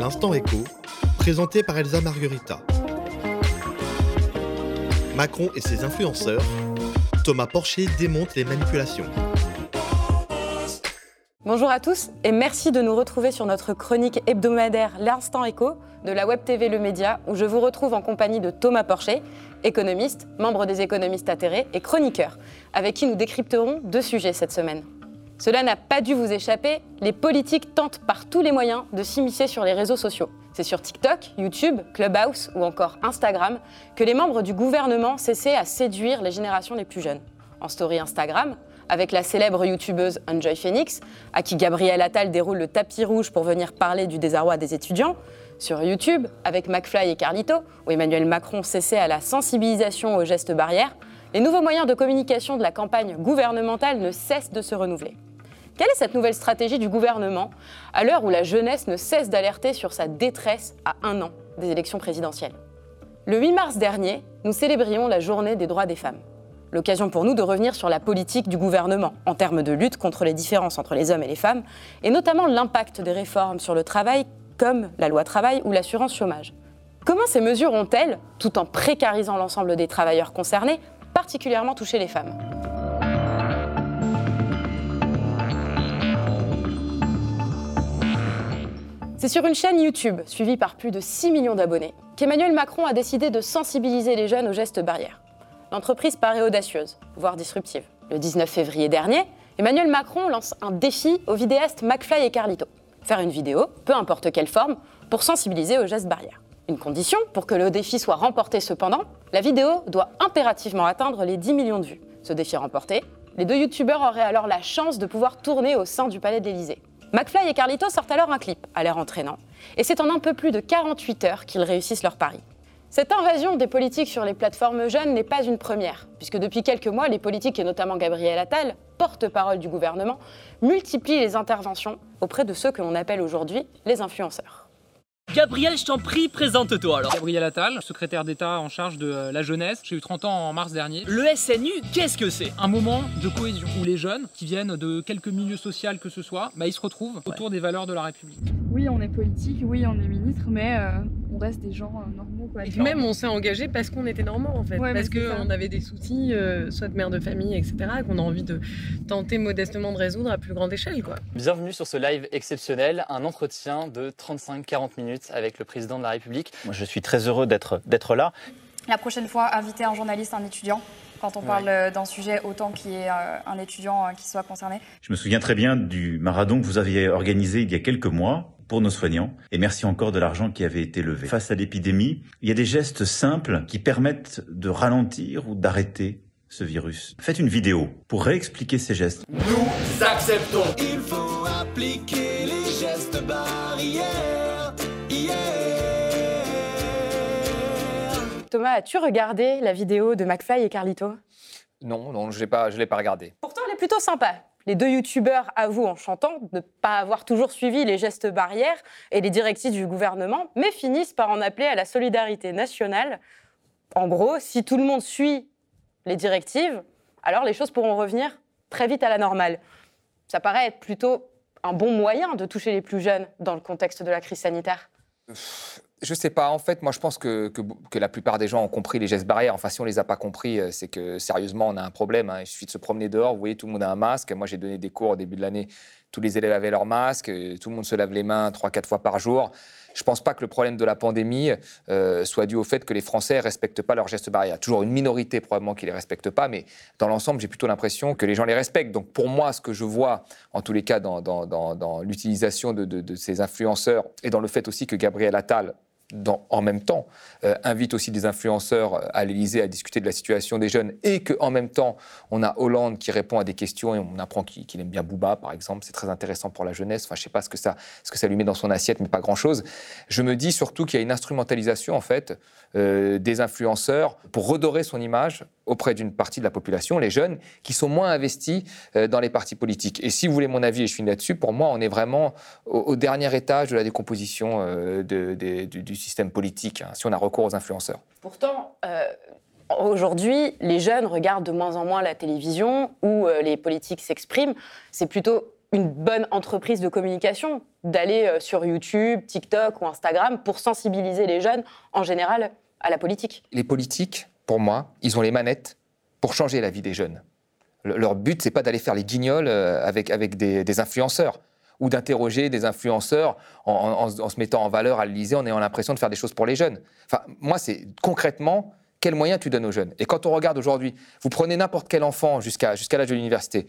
L'instant écho, présenté par Elsa Marguerita. Macron et ses influenceurs, Thomas Porcher démonte les manipulations. Bonjour à tous et merci de nous retrouver sur notre chronique hebdomadaire L'Instant Écho de la Web TV Le Média où je vous retrouve en compagnie de Thomas Porcher, économiste, membre des économistes atterrés et chroniqueur, avec qui nous décrypterons deux sujets cette semaine. Cela n'a pas dû vous échapper, les politiques tentent par tous les moyens de s'immiscer sur les réseaux sociaux. C'est sur TikTok, YouTube, Clubhouse ou encore Instagram que les membres du gouvernement cessaient à séduire les générations les plus jeunes. En story Instagram, avec la célèbre youtubeuse Enjoy Phoenix, à qui Gabriel Attal déroule le tapis rouge pour venir parler du désarroi des étudiants, sur YouTube, avec McFly et Carlito, où Emmanuel Macron cessait à la sensibilisation aux gestes barrières, les nouveaux moyens de communication de la campagne gouvernementale ne cessent de se renouveler. Quelle est cette nouvelle stratégie du gouvernement à l'heure où la jeunesse ne cesse d'alerter sur sa détresse à un an des élections présidentielles? Le 8 mars dernier, nous célébrions la journée des droits des femmes. L'occasion pour nous de revenir sur la politique du gouvernement en termes de lutte contre les différences entre les hommes et les femmes, et notamment l'impact des réformes sur le travail comme la loi travail ou l'assurance chômage. Comment ces mesures ont-elles, tout en précarisant l'ensemble des travailleurs concernés, particulièrement touché les femmes? C'est sur une chaîne YouTube, suivie par plus de 6 millions d'abonnés, qu'Emmanuel Macron a décidé de sensibiliser les jeunes aux gestes barrières. L'entreprise paraît audacieuse, voire disruptive. Le 19 février dernier, Emmanuel Macron lance un défi aux vidéastes McFly et Carlito. Faire une vidéo, peu importe quelle forme, pour sensibiliser aux gestes barrières. Une condition pour que le défi soit remporté cependant, la vidéo doit impérativement atteindre les 10 millions de vues. Ce défi remporté, les deux youtubeurs auraient alors la chance de pouvoir tourner au sein du palais de. McFly et Carlito sortent alors un clip, à l'air entraînant, et c'est en un peu plus de 48 heures qu'ils réussissent leur pari. Cette invasion des politiques sur les plateformes jeunes n'est pas une première, puisque depuis quelques mois, les politiques, et notamment Gabriel Attal, porte-parole du gouvernement, multiplient les interventions auprès de ceux que l'on appelle aujourd'hui les influenceurs. Gabriel, je t'en prie, présente-toi alors. Gabriel Attal, secrétaire d'État en charge de euh, la jeunesse. J'ai eu 30 ans en mars dernier. Le SNU, qu'est-ce que c'est? Un moment de cohésion où les jeunes, qui viennent de quelques milieux sociaux que ce soit, bah, ils se retrouvent autour des valeurs de la République. Oui, on est politique, oui, on est ministre, mais euh, reste des gens euh, normaux. Quoi. Et même, on s'est engagé parce qu'on était normaux, en fait. parce qu'on avait des soucis, soit de mère de famille, etc., et qu'on a envie de tenter modestement de résoudre à plus grande échelle. Quoi. Bienvenue sur ce live exceptionnel, un entretien de 35-40 minutes avec le président de la République. Moi, je suis très heureux d'être là. La prochaine fois, inviter un journaliste, un étudiant, quand on parle euh, d'un sujet autant qu'il y ait euh, un étudiant euh, qui soit concerné. Je me souviens très bien du marathon que vous aviez organisé il y a quelques mois pour nos soignants. Et merci encore de l'argent qui avait été levé. Face à l'épidémie, il y a des gestes simples qui permettent de ralentir ou d'arrêter ce virus. Faites une vidéo pour réexpliquer ces gestes. Nous acceptons. Il faut appliquer les gestes barrières. Thomas, as-tu regardé la vidéo de McFly et Carlito? Non, non, je ne l'ai pas, pas regardée. Pourtant, elle est plutôt sympa. Les deux youtubeurs avouent en chantant ne pas avoir toujours suivi les gestes barrières et les directives du gouvernement, mais finissent par en appeler à la solidarité nationale. En gros, si tout le monde suit les directives, alors les choses pourront revenir très vite à la normale. Ça paraît être plutôt un bon moyen de toucher les plus jeunes dans le contexte de la crise sanitaire. Je sais pas. En fait, moi, je pense que, que, la plupart des gens ont compris les gestes barrières. Enfin, si on les a pas compris, euh, c'est que sérieusement, on a un problème. Hein. Il suffit de se promener dehors. Vous voyez, tout le monde a un masque. Moi, j'ai donné des cours au début de l'année. Tous les élèves avaient leur masque. Euh, tout le monde se lave les mains trois, quatre fois par jour. Je pense pas que le problème de la pandémie euh, soit dû au fait que les Français respectent pas leurs gestes barrières. Toujours une minorité probablement qui les respecte pas, mais dans l'ensemble, j'ai plutôt l'impression que les gens les respectent. Donc pour moi, ce que je vois, en tous les cas, dans, dans, l'utilisation de, de ces influenceurs et dans le fait aussi que Gabriel Attal en même temps, euh, invite aussi des influenceurs euh, à l'Élysée à discuter de la situation des jeunes et qu'en même temps, on a Hollande qui répond à des questions et on apprend qu'il aime bien Booba, par exemple. C'est très intéressant pour la jeunesse. Enfin, je ne sais pas ce que, ça, ce que ça lui met dans son assiette, mais pas grand-chose. Je me dis surtout qu'il y a une instrumentalisation, en fait, euh, des influenceurs pour redorer son image auprès d'une partie de la population, les jeunes, qui sont moins investis dans les partis politiques. Et si vous voulez mon avis, et je finis là-dessus, pour moi, on est vraiment au, dernier étage de la décomposition de, du système politique, hein, si on a recours aux influenceurs. Pourtant, euh, aujourd'hui, les jeunes regardent de moins en moins la télévision où euh, les politiques s'expriment. C'est plutôt une bonne entreprise de communication d'aller euh, sur YouTube, TikTok ou Instagram pour sensibiliser les jeunes en général à la politique Les politiques, pour moi, ils ont les manettes pour changer la vie des jeunes. leur but, c'est pas d'aller faire les guignols euh, avec, avec des, influenceurs ou d'interroger des influenceurs en, se mettant en valeur à l'Élysée en ayant l'impression de faire des choses pour les jeunes. Enfin, moi, c'est concrètement quels moyens tu donnes aux jeunes? Et quand on regarde aujourd'hui, vous prenez n'importe quel enfant jusqu'à jusqu'à l'âge de l'université,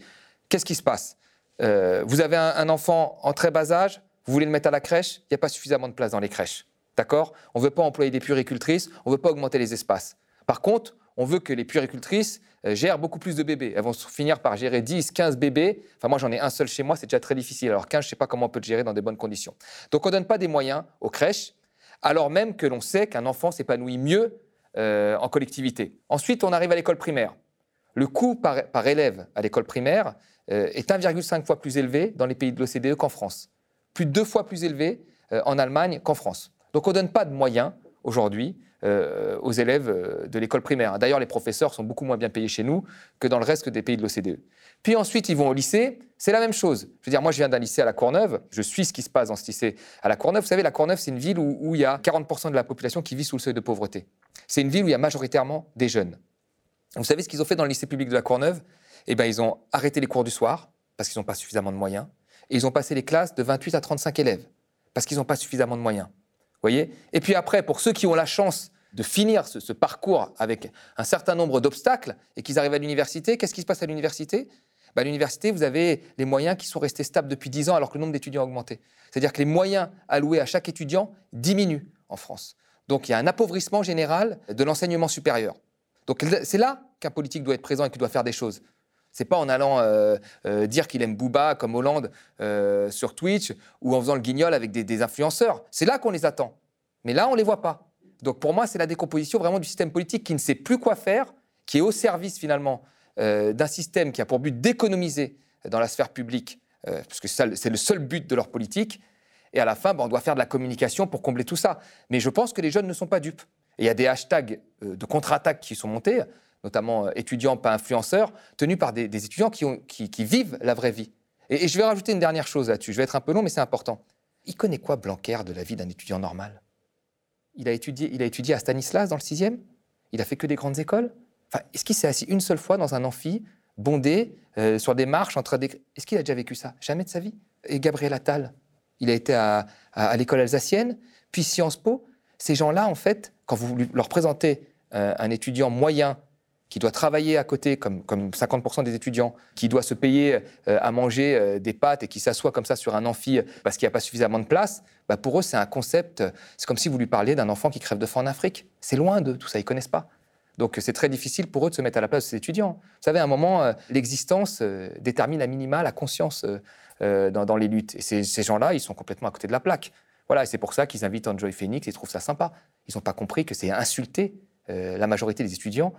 qu'est-ce qui se passe? Euh, Vous avez un, enfant en très bas âge, vous voulez le mettre à la crèche, il n'y a pas suffisamment de place dans les crèches. D'accord? On ne veut pas employer des puéricultrices, on ne veut pas augmenter les espaces. Par contre, on veut que les puéricultrices euh, gèrent beaucoup plus de bébés. Elles vont finir par gérer 10, 15 bébés. Enfin, moi, j'en ai un seul chez moi, c'est déjà très difficile. Alors 15, je ne sais pas comment on peut le gérer dans des bonnes conditions. Donc, on ne donne pas des moyens aux crèches, alors même que l'on sait qu'un enfant s'épanouit mieux euh, en collectivité. Ensuite, on arrive à l'école primaire. Le coût par, élève à l'école primaire euh, est 1,5 fois plus élevé dans les pays de l'OCDE qu'en France. Plus de deux fois plus élevé en Allemagne qu'en France. Donc, on ne donne pas de moyens aujourd'hui euh, aux élèves euh, de l'école primaire. D'ailleurs, les professeurs sont beaucoup moins bien payés chez nous que dans le reste des pays de l'OCDE. Puis ensuite, ils vont au lycée, c'est la même chose. Je veux dire, moi, je viens d'un lycée à la Courneuve, je suis ce qui se passe dans ce lycée à la Courneuve. Vous savez, la Courneuve, c'est une ville où, il y a 40% de la population qui vit sous le seuil de pauvreté. C'est une ville où il y a majoritairement des jeunes. Vous savez ce qu'ils ont fait dans le lycée public de la Courneuve? Eh bien, ils ont arrêté les cours du soir, parce qu'ils n'ont pas suffisamment de moyens, et ils ont passé les classes de 28 à 35 élèves, parce qu'ils n'ont pas suffisamment de moyens. Voyez? Et puis après, pour ceux qui ont la chance de finir ce, parcours avec un certain nombre d'obstacles et qu'ils arrivent à l'université, qu'est-ce qui se passe à l'université? Bah, À l'université, vous avez les moyens qui sont restés stables depuis 10 ans alors que le nombre d'étudiants a augmenté. C'est-à-dire que les moyens alloués à chaque étudiant diminuent en France. Donc il y a un appauvrissement général de l'enseignement supérieur. Donc c'est là qu'un politique doit être présent et qu'il doit faire des choses. C'est pas en allant euh, euh, dire qu'il aime Booba comme Hollande euh, sur Twitch ou en faisant le guignol avec des, des influenceurs. C'est là qu'on les attend. Mais là, on les voit pas. Donc pour moi, c'est la décomposition vraiment du système politique qui ne sait plus quoi faire, qui est au service finalement euh, d'un système qui a pour but d'économiser dans la sphère publique, euh, parce que c'est le seul but de leur politique. Et à la fin, ben, on doit faire de la communication pour combler tout ça. Mais je pense que les jeunes ne sont pas dupes. Et il y a des hashtags euh, de contre-attaque qui sont montés, notamment étudiants, pas influenceurs, tenus par des, étudiants qui, vivent la vraie vie. Et, et je vais rajouter une dernière chose là-dessus. Je vais être un peu long, mais c'est important. Il connaît quoi Blanquer de la vie d'un étudiant normal? Il a étudié, il a étudié à Stanislas dans le sixième. Il a fait que des grandes écoles. Enfin, est-ce qu'il s'est assis une seule fois dans un amphi, bondé, euh, sur des marches, entre des... Est-ce qu'il a déjà vécu ça? Jamais de sa vie. Et Gabriel Attal, il a été à, l'école alsacienne, puis Sciences Po. Ces gens-là, en fait, quand vous leur présentez euh, un étudiant moyen qui doit travailler à côté, comme, comme 50% des étudiants, qui doit se payer euh, à manger euh, des pâtes et qui s'assoit comme ça sur un amphi parce qu'il n'y a pas suffisamment de place, bah pour eux, c'est un concept, c'est comme si vous lui parliez d'un enfant qui crève de faim en Afrique. C'est loin de tout ça, ils ne connaissent pas. Donc c'est très difficile pour eux de se mettre à la place de ces étudiants. Vous savez, à un moment, euh, l'existence détermine à minima la conscience dans, les luttes. Et ces, gens-là, ils sont complètement à côté de la plaque. Voilà, et c'est pour ça qu'ils invitent Enjoy Phoenix et trouvent ça sympa. Ils n'ont pas compris que c'est insulter la majorité des étudiants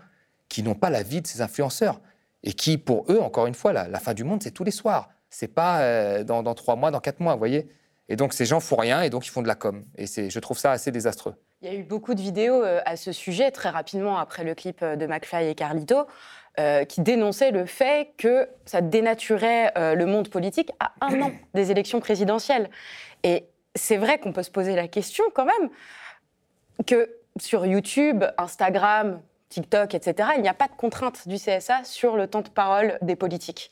qui n'ont pas la vie de ces influenceurs et qui, pour eux, encore une fois, la, fin du monde, c'est tous les soirs. C'est pas euh, dans, trois mois, dans quatre mois, vous voyez. Et donc ces gens font rien et donc ils font de la com. Et je trouve ça assez désastreux. Il y a eu beaucoup de vidéos euh, à ce sujet très rapidement après le clip euh, de McFly et Carlito. qui dénonçaient le fait que ça dénaturait le monde politique à un an des élections présidentielles. Et c'est vrai qu'on peut se poser la question quand même que sur YouTube, Instagram, TikTok, etc., il n'y a pas de contrainte du CSA sur le temps de parole des politiques.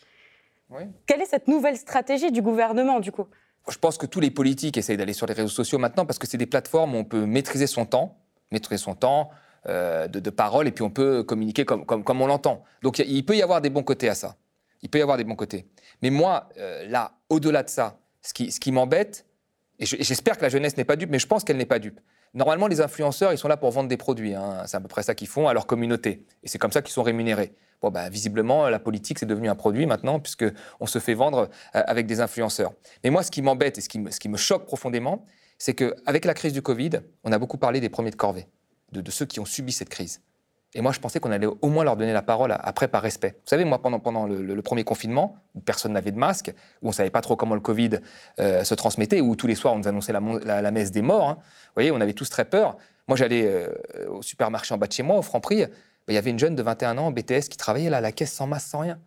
Quelle est cette nouvelle stratégie du gouvernement, du coup? Je pense que tous les politiques essayent d'aller sur les réseaux sociaux maintenant parce que c'est des plateformes où on peut maîtriser son temps, maîtriser son temps euh, de, parole, et puis on peut communiquer comme, comme, on l'entend. Donc il peut y avoir des bons côtés à ça. Il peut y avoir des bons côtés. Mais moi, euh, là, au-delà de ça, ce qui, ce qui m'embête, et j'espère que la jeunesse n'est pas dupe, mais je pense qu'elle n'est pas dupe, Normalement, les influenceurs, ils sont là pour vendre des produits. Hein. C'est à peu près ça qu'ils font à leur communauté. Et c'est comme ça qu'ils sont rémunérés. Bon, bah, visiblement, la politique, c'est devenu un produit maintenant, puisqu'on se fait vendre euh, avec des influenceurs. Mais moi, ce qui m'embête et ce qui, me, choque profondément, c'est qu'avec la crise du Covid, on a beaucoup parlé des premiers de corvée, de ceux qui ont subi cette crise. Et moi, je pensais qu'on allait au moins leur donner la parole après par respect. Vous savez, moi, pendant, pendant le, premier confinement, où personne n'avait de masque, où on ne savait pas trop comment le Covid euh, se transmettait, où tous les soirs on nous annonçait la, messe des morts, hein. vous voyez, on avait tous très peur. Moi, j'allais euh, au supermarché en bas de chez moi, au Franprix, ben, il y avait une jeune de 21 ans en BTS qui travaillait là à la caisse sans masque, sans rien.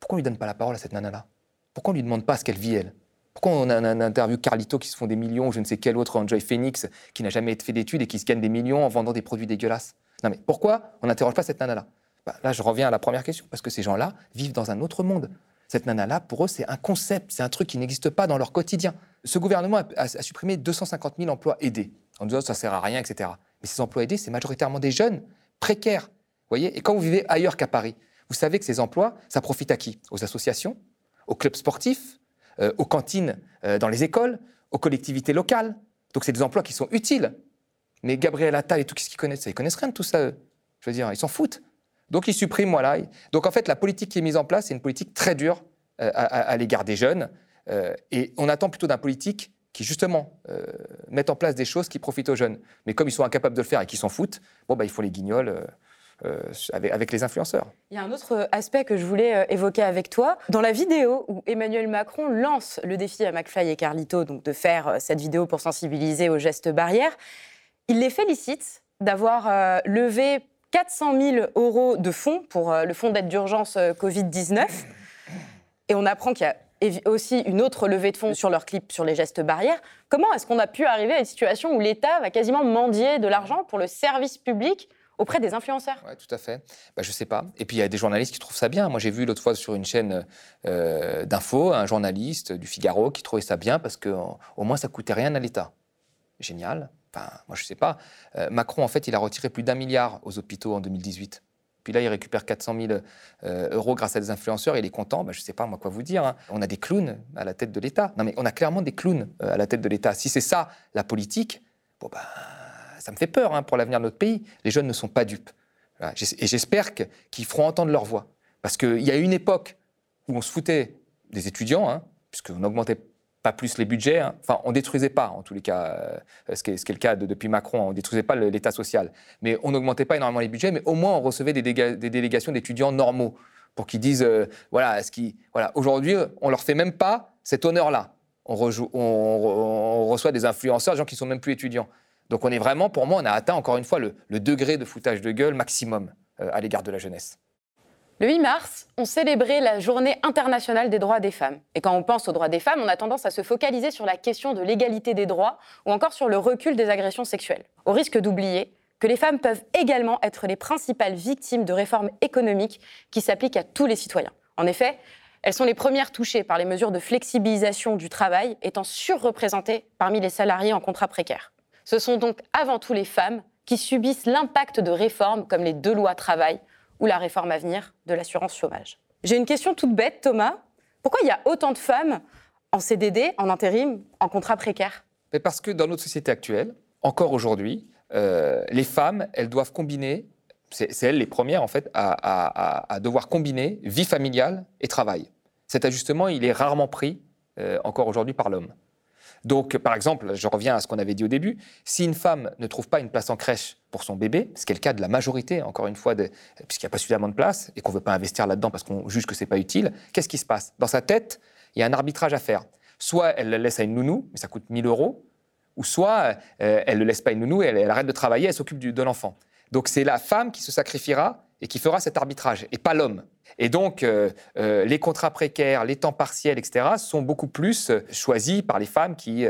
Pourquoi on ne lui donne pas la parole à cette nana-là? Pourquoi on ne lui demande pas ce qu'elle vit, elle? Pourquoi on a un interview Carlito qui se font des millions, je ne sais quel autre, Enjoy Phoenix, qui n'a jamais fait d'études et qui se gagne des millions en vendant des produits dégueulasses? Non mais pourquoi on n'interroge pas cette nana-là? Bah, Là, je reviens à la première question, parce que ces gens-là vivent dans un autre monde. Cette nana-là, pour eux, c'est un concept, c'est un truc qui n'existe pas dans leur quotidien. Ce gouvernement a, supprimé 250 000 emplois aidés, en disant ça sert à rien, etc. Mais ces emplois aidés, c'est majoritairement des jeunes précaires. Voyez? Et quand vous vivez ailleurs qu'à Paris, vous savez que ces emplois, ça profite à qui? Aux associations, aux clubs sportifs, euh, aux cantines euh, dans les écoles, aux collectivités locales. Donc c'est des emplois qui sont utiles. Mais Gabriel Attal et tout ce qu'ils connaissent, ça, ils connaissent rien de tout ça, eux. Je veux dire, ils s'en foutent. Donc ils suppriment, voilà. Donc en fait, la politique qui est mise en place, c'est une politique très dure euh, à, l'égard des jeunes. et on attend plutôt d'un politique qui justement mette en place des choses qui profitent aux jeunes. Mais comme ils sont incapables de le faire et qu'ils s'en foutent, bon, bah, il faut les guignols. Euh, avec, les influenceurs. Il y a un autre aspect que je voulais euh, évoquer avec toi. Dans la vidéo où Emmanuel Macron lance le défi à McFly et Carlito donc de faire euh, cette vidéo pour sensibiliser aux gestes barrières, il les félicite d'avoir levé 400 000 euros de fonds pour le fonds d'aide d'urgence Covid-19. Et on apprend qu'il y a aussi une autre levée de fonds sur leur clip sur les gestes barrières. Comment est-ce qu'on a pu arriver à une situation où l'État va quasiment mendier de l'argent pour le service public auprès des influenceurs? Oui, tout à fait. Bah, je sais pas. Et puis il y a des journalistes qui trouvent ça bien. Moi, j'ai vu l'autre fois sur une chaîne euh, d'info un journaliste du Figaro qui trouvait ça bien parce que au moins ça coûtait rien à l'État. Génial. Enfin, moi, je sais pas. Euh, Macron, en fait, il a retiré plus d'un milliard aux hôpitaux en 2018. Puis là, il récupère 400 000 euh, euros grâce à des influenceurs. Il est content. Bah, je ne sais pas, moi, quoi vous dire. Hein. On a des clowns à la tête de l'État. Non, mais on a clairement des clowns à la tête de l'État. Si c'est ça, la politique, bon, ben ça me fait peur hein, pour l'avenir de notre pays. Les jeunes ne sont pas dupes. Et j'espère qu'ils feront entendre leur voix. Parce qu'il y a une époque où on se foutait des étudiants, hein, puisqu'on n'augmentait pas plus les budgets. Hein. Enfin, on détruisait pas, en tous les cas, euh, ce, qui est, le cas depuis Macron, on détruisait pas l'État social. Mais on n'augmentait pas énormément les budgets, mais au moins on recevait des, délégations d'étudiants normaux pour qu'ils disent, euh, voilà, ce qui, voilà, aujourd'hui, on leur fait même pas cet honneur-là. On, on, reçoit des influenceurs, des gens qui sont même plus étudiants. Donc on est vraiment, pour moi, on a atteint encore une fois le, degré de foutage de gueule maximum euh, à l'égard de la jeunesse. Le 8 mars, on célébrait la journée internationale des droits des femmes. Et quand on pense aux droits des femmes, on a tendance à se focaliser sur la question de l'égalité des droits ou encore sur le recul des agressions sexuelles, au risque d'oublier que les femmes peuvent également être les principales victimes de réformes économiques qui s'appliquent à tous les citoyens. En effet, elles sont les premières touchées par les mesures de flexibilisation du travail, étant surreprésentées parmi les salariés en contrat précaire. Ce sont donc avant tout les femmes qui subissent l'impact de réformes comme les deux lois travail ou la réforme à venir de l'assurance chômage. J'ai une question toute bête, Thomas. Pourquoi il y a autant de femmes en CDD, en intérim, en contrat précaire? Parce que dans notre société actuelle, encore aujourd'hui, euh, les femmes, elles doivent combiner, c'est elles les premières en fait, à, devoir combiner vie familiale et travail. Cet ajustement, il est rarement pris euh, encore aujourd'hui par l'homme. Donc, par exemple, je reviens à ce qu'on avait dit au début, si une femme ne trouve pas une place en crèche son bébé, ce qui est le cas de la majorité, encore une fois, puisqu'il n'y a pas suffisamment de place et qu'on ne veut pas investir là-dedans parce qu'on juge que ce n'est pas utile, qu'est-ce qui se passe? Dans sa tête, il y a un arbitrage à faire. Soit elle le laisse à une nounou, mais ça coûte 1000 euros, ou soit euh, elle ne le laisse pas à une nounou et elle, arrête de travailler, elle s'occupe de l'enfant. Donc c'est la femme qui se sacrifiera et qui fera cet arbitrage, et pas l'homme. Et donc, euh, euh, les contrats précaires, les temps partiels, etc., sont beaucoup plus choisis par les femmes qui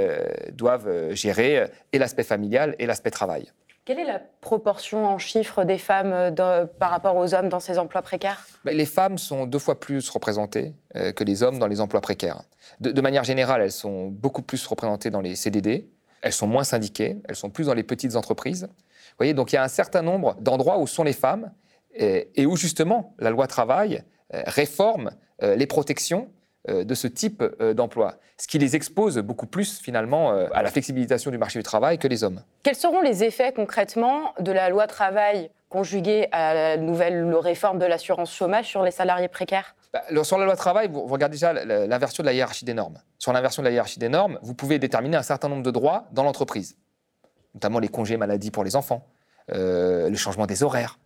doivent gérer et l'aspect familial et l'aspect travail. Quelle est la proportion en chiffres des femmes par rapport aux hommes dans ces emplois précaires? Ben, Les femmes sont deux fois plus représentées que les hommes dans les emplois précaires. De, manière générale, elles sont beaucoup plus représentées dans les CDD, elles sont moins syndiquées, elles sont plus dans les petites entreprises. Vous voyez, donc il y a un certain nombre d'endroits où sont les femmes et où justement la loi travail euh, réforme euh, les protections euh, de ce type d'emploi, ce qui les expose beaucoup plus finalement à la flexibilisation du marché du travail que les hommes. Quels seront les effets concrètement de la loi travail conjuguée à la nouvelle réforme de l'assurance chômage sur les salariés précaires? Bah, Sur la loi travail, vous regardez déjà l'inversion de la hiérarchie des normes. Sur l'inversion de la hiérarchie des normes, vous pouvez déterminer un certain nombre de droits dans l'entreprise, notamment les congés maladie pour les enfants, le changement des horaires.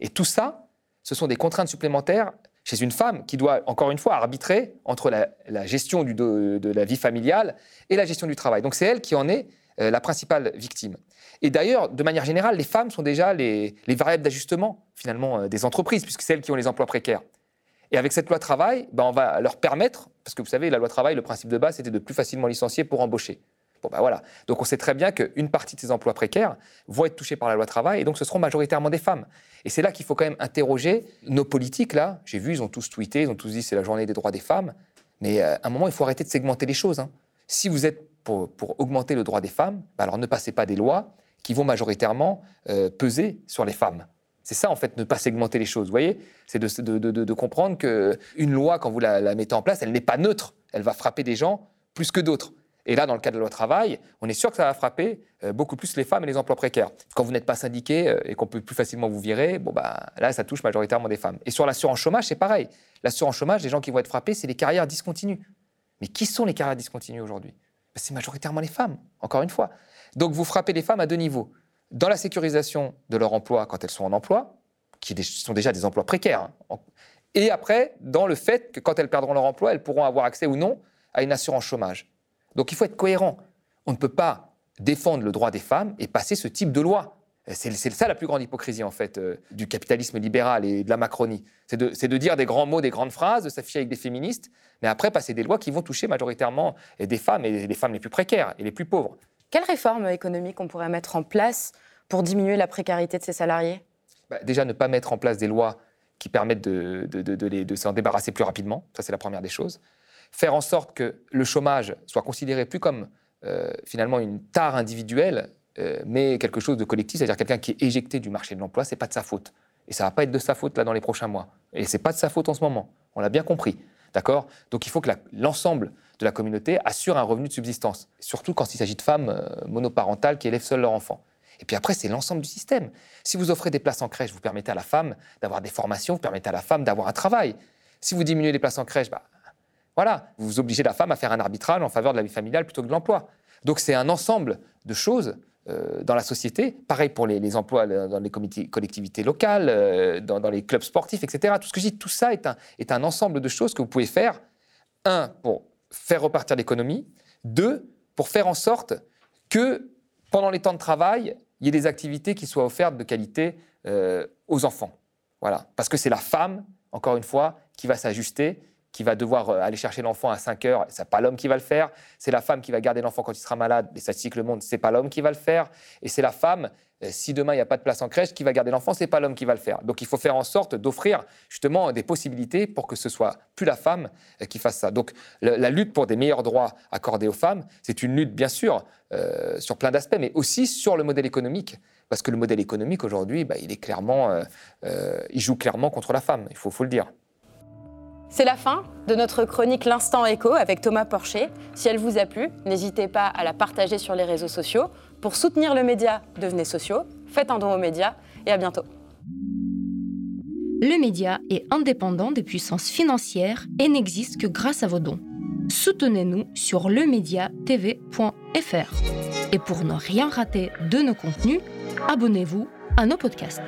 Et tout ça, ce sont des contraintes supplémentaires chez une femme qui doit, encore une fois, arbitrer entre la, gestion de, la vie familiale et la gestion du travail. Donc c'est elle qui en est euh, la principale victime. Et d'ailleurs, de manière générale, les femmes sont déjà les, variables d'ajustement, finalement, euh, des entreprises, puisque c'est elles qui ont les emplois précaires. Et avec cette loi travail, ben on va leur permettre, parce que vous savez, la loi travail, le principe de base, c'était de plus facilement licencier pour embaucher. Voilà. Donc on sait très bien qu'une partie de ces emplois précaires vont être touchés par la loi travail, et donc ce seront majoritairement des femmes. Et c'est là qu'il faut quand même interroger nos politiques, là. J'ai vu, ils ont tous tweeté, ils ont tous dit c'est la journée des droits des femmes. Mais euh, à un moment, il faut arrêter de segmenter les choses. Hein. Si vous êtes pour, augmenter le droit des femmes, ben alors ne passez pas des lois qui vont majoritairement euh, peser sur les femmes. C'est ça, en fait, ne pas segmenter les choses. Vous voyez? C'est de, de, comprendre qu'une loi, quand vous la, mettez en place, elle n'est pas neutre. Elle va frapper des gens plus que d'autres. Et là, dans le cas de la loi travail, on est sûr que ça va frapper euh, beaucoup plus les femmes et les emplois précaires. Quand vous n'êtes pas syndiqué euh, et qu'on peut plus facilement vous virer, bon bah là, ça touche majoritairement des femmes. Et sur l'assurance chômage, c'est pareil. L'assurance chômage, les gens qui vont être frappés, c'est les carrières discontinues. Mais qui sont les carrières discontinues aujourd'hui? Ben, C'est majoritairement les femmes, encore une fois. Donc vous frappez les femmes à deux niveaux dans la sécurisation de leur emploi quand elles sont en emploi, qui sont déjà des emplois précaires, hein, et après, dans le fait que quand elles perdront leur emploi, elles pourront avoir accès ou non à une assurance chômage. Donc il faut être cohérent. On ne peut pas défendre le droit des femmes et passer ce type de loi. C'est ça la plus grande hypocrisie, en fait, euh, du capitalisme libéral et de la Macronie. C'est de, de, dire des grands mots, des grandes phrases, de s'afficher avec des féministes, mais après passer des lois qui vont toucher majoritairement des femmes et les femmes les plus précaires et les plus pauvres. Quelles réformes économiques on pourrait mettre en place pour diminuer la précarité de ces salariés? Bah, Déjà, ne pas mettre en place des lois qui permettent de, de, s'en débarrasser plus rapidement. Ça, c'est la première des choses. Faire en sorte que le chômage soit considéré plus comme euh, finalement une tare individuelle, euh, mais quelque chose de collectif, c'est-à-dire quelqu'un qui est éjecté du marché de l'emploi, c'est pas de sa faute. Et ça va pas être de sa faute là dans les prochains mois. Et c'est pas de sa faute en ce moment. On l'a bien compris. D'accord? Donc il faut que l'ensemble de la communauté assure un revenu de subsistance, surtout quand il s'agit de femmes euh, monoparentales qui élèvent seules leurs enfants. Et puis après, c'est l'ensemble du système. Si vous offrez des places en crèche, vous permettez à la femme d'avoir des formations, vous permettez à la femme d'avoir un travail. Si vous diminuez les places en crèche, bah, voilà, vous obligez la femme à faire un arbitrage en faveur de la vie familiale plutôt que de l'emploi. Donc c'est un ensemble de choses euh, dans la société. Pareil pour les, emplois dans les collectivités locales, euh, dans, les clubs sportifs, etc. Tout ce que je dis, tout ça est un, ensemble de choses que vous pouvez faire. Un, pour faire repartir l'économie. Deux, pour faire en sorte que pendant les temps de travail, il y ait des activités qui soient offertes de qualité euh, aux enfants. Voilà. Parce que c'est la femme, encore une fois, qui va s'ajuster, qui va devoir euh, aller chercher l'enfant à 5 heures, c'est pas l'homme qui va le faire. C'est la femme qui va garder l'enfant quand il sera malade, les statistiques le montrent, c'est pas l'homme qui va le faire. Et c'est la femme euh, si demain il n'y a pas de place en crèche, qui va garder l'enfant C'est pas l'homme qui va le faire. Donc il faut faire en sorte d'offrir justement des possibilités pour que ce soit plus la femme euh, qui fasse ça. Donc la, lutte pour des meilleurs droits accordés aux femmes, c'est une lutte bien sûr sur plein d'aspects, mais aussi sur le modèle économique. Parce que le modèle économique aujourd'hui, bah, il joue clairement contre la femme. Il faut le dire. C'est la fin de notre chronique L'Instant Écho avec Thomas Porcher. Si elle vous a plu, n'hésitez pas à la partager sur les réseaux sociaux. Pour soutenir le média, devenez sociaux, faites un don aux médias et à bientôt. Le média est indépendant des puissances financières et n'existe que grâce à vos dons. Soutenez-nous sur lemediatv.fr. Et pour ne rien rater de nos contenus, abonnez-vous à nos podcasts.